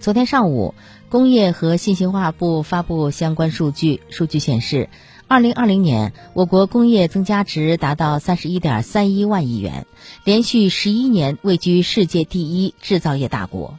昨天上午工业和信息化部发布相关数据数据显示二零二零年我国工业增加值达到三十一点三一万亿元连续十一年位居世界第一制造业大国。